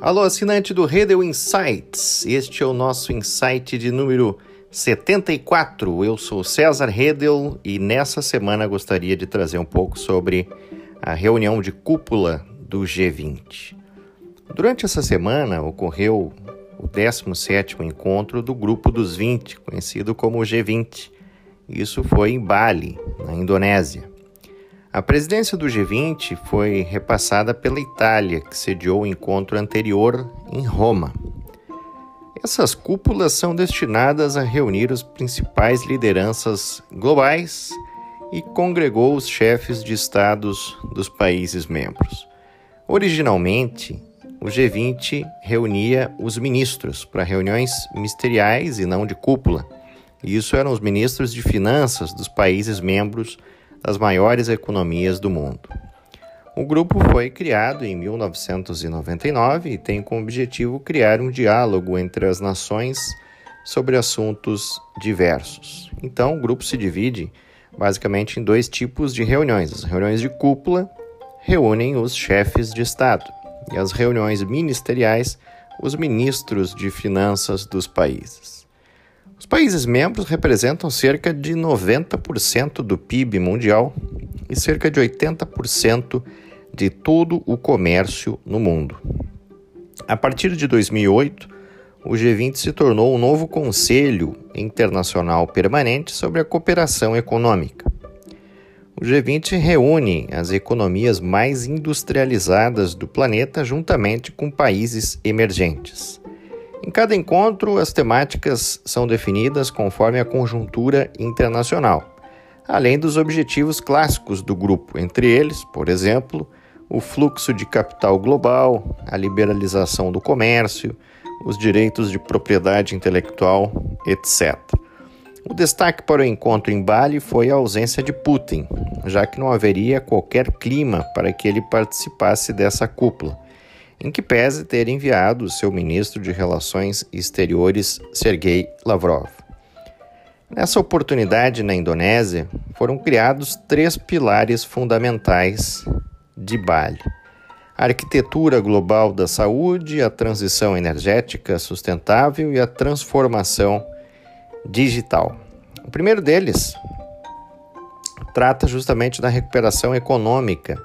Alô, assinante do Redel Insights. Este é o nosso insight de número 74. Eu sou César Redel e nessa semana gostaria de trazer um pouco sobre a reunião de cúpula do G20. Durante essa semana ocorreu o 17º encontro do Grupo dos 20, conhecido como G20. Isso foi em Bali, na Indonésia. A presidência do G20 foi repassada pela Itália, que sediou o encontro anterior em Roma. Essas cúpulas são destinadas a reunir as principais lideranças globais e congregou os chefes de estados dos países membros. Originalmente, o G20 reunia os ministros para reuniões ministeriais e não de cúpula. Isso eram os ministros de finanças dos países membros das maiores economias do mundo. O grupo foi criado em 1999 e tem como objetivo criar um diálogo entre as nações sobre assuntos diversos. Então, o grupo se divide basicamente em dois tipos de reuniões. As reuniões de cúpula reúnem os chefes de Estado e as reuniões ministeriais, os ministros de finanças dos países. Os países membros representam cerca de 90% do PIB mundial e cerca de 80% de todo o comércio no mundo. A partir de 2008, o G20 se tornou um novo Conselho Internacional Permanente sobre a Cooperação Econômica. O G20 reúne as economias mais industrializadas do planeta juntamente com países emergentes. Em cada encontro, as temáticas são definidas conforme a conjuntura internacional, além dos objetivos clássicos do grupo, entre eles, por exemplo, o fluxo de capital global, a liberalização do comércio, os direitos de propriedade intelectual, etc. O destaque para o encontro em Bali foi a ausência de Putin, já que não haveria qualquer clima para que ele participasse dessa cúpula em que pese ter enviado seu ministro de Relações Exteriores, Sergei Lavrov. Nessa oportunidade na Indonésia, foram criados três pilares fundamentais de Bali: a arquitetura global da saúde, a transição energética sustentável e a transformação digital. O primeiro deles trata justamente da recuperação econômica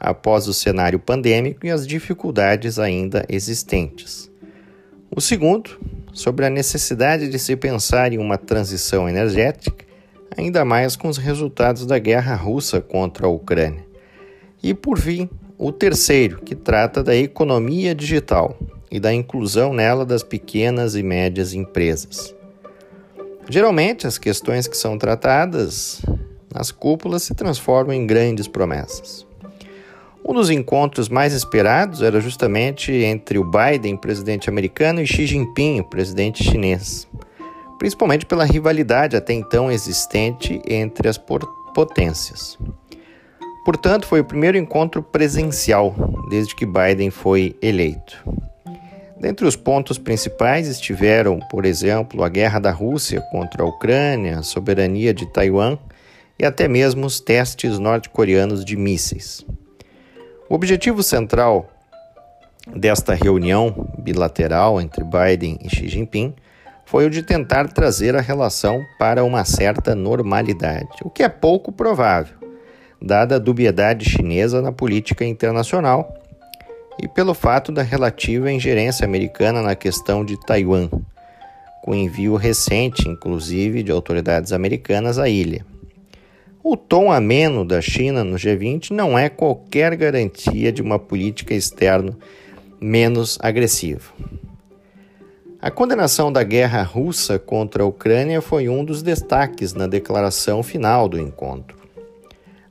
após o cenário pandêmico e as dificuldades ainda existentes. O segundo, sobre a necessidade de se pensar em uma transição energética, ainda mais com os resultados da guerra russa contra a Ucrânia. E por fim, o terceiro, que trata da economia digital e da inclusão nela das pequenas e médias empresas. Geralmente, as questões que são tratadas nas cúpulas se transformam em grandes promessas. Um dos encontros mais esperados era justamente entre o Biden, presidente americano, e Xi Jinping, presidente chinês, principalmente pela rivalidade até então existente entre as potências. Portanto, foi o primeiro encontro presencial desde que Biden foi eleito. Dentre os pontos principais estiveram, por exemplo, a guerra da Rússia contra a Ucrânia, a soberania de Taiwan e até mesmo os testes norte-coreanos de mísseis. O objetivo central desta reunião bilateral entre Biden e Xi Jinping foi o de tentar trazer a relação para uma certa normalidade, o que é pouco provável, dada a dubiedade chinesa na política internacional e pelo fato da relativa ingerência americana na questão de Taiwan, com envio recente, inclusive, de autoridades americanas à ilha. O tom ameno da China no G20 não é qualquer garantia de uma política externa menos agressiva. A condenação da guerra russa contra a Ucrânia foi um dos destaques na declaração final do encontro.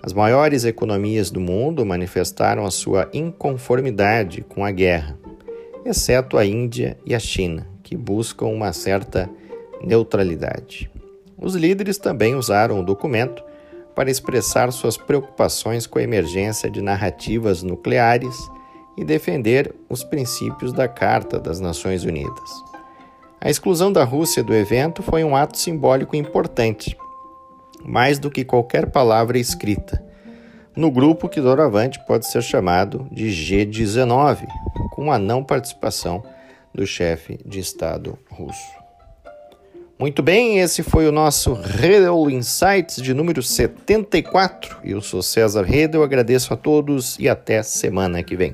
As maiores economias do mundo manifestaram a sua inconformidade com a guerra, exceto a Índia e a China, que buscam uma certa neutralidade. Os líderes também usaram o documento para expressar suas preocupações com a emergência de narrativas nucleares e defender os princípios da Carta das Nações Unidas. A exclusão da Rússia do evento foi um ato simbólico importante, mais do que qualquer palavra escrita, no grupo que doravante pode ser chamado de G19, com a não participação do chefe de Estado russo. Muito bem, esse foi o nosso Redel Insights de número 74. Eu sou César Redel, agradeço a todos e até semana que vem.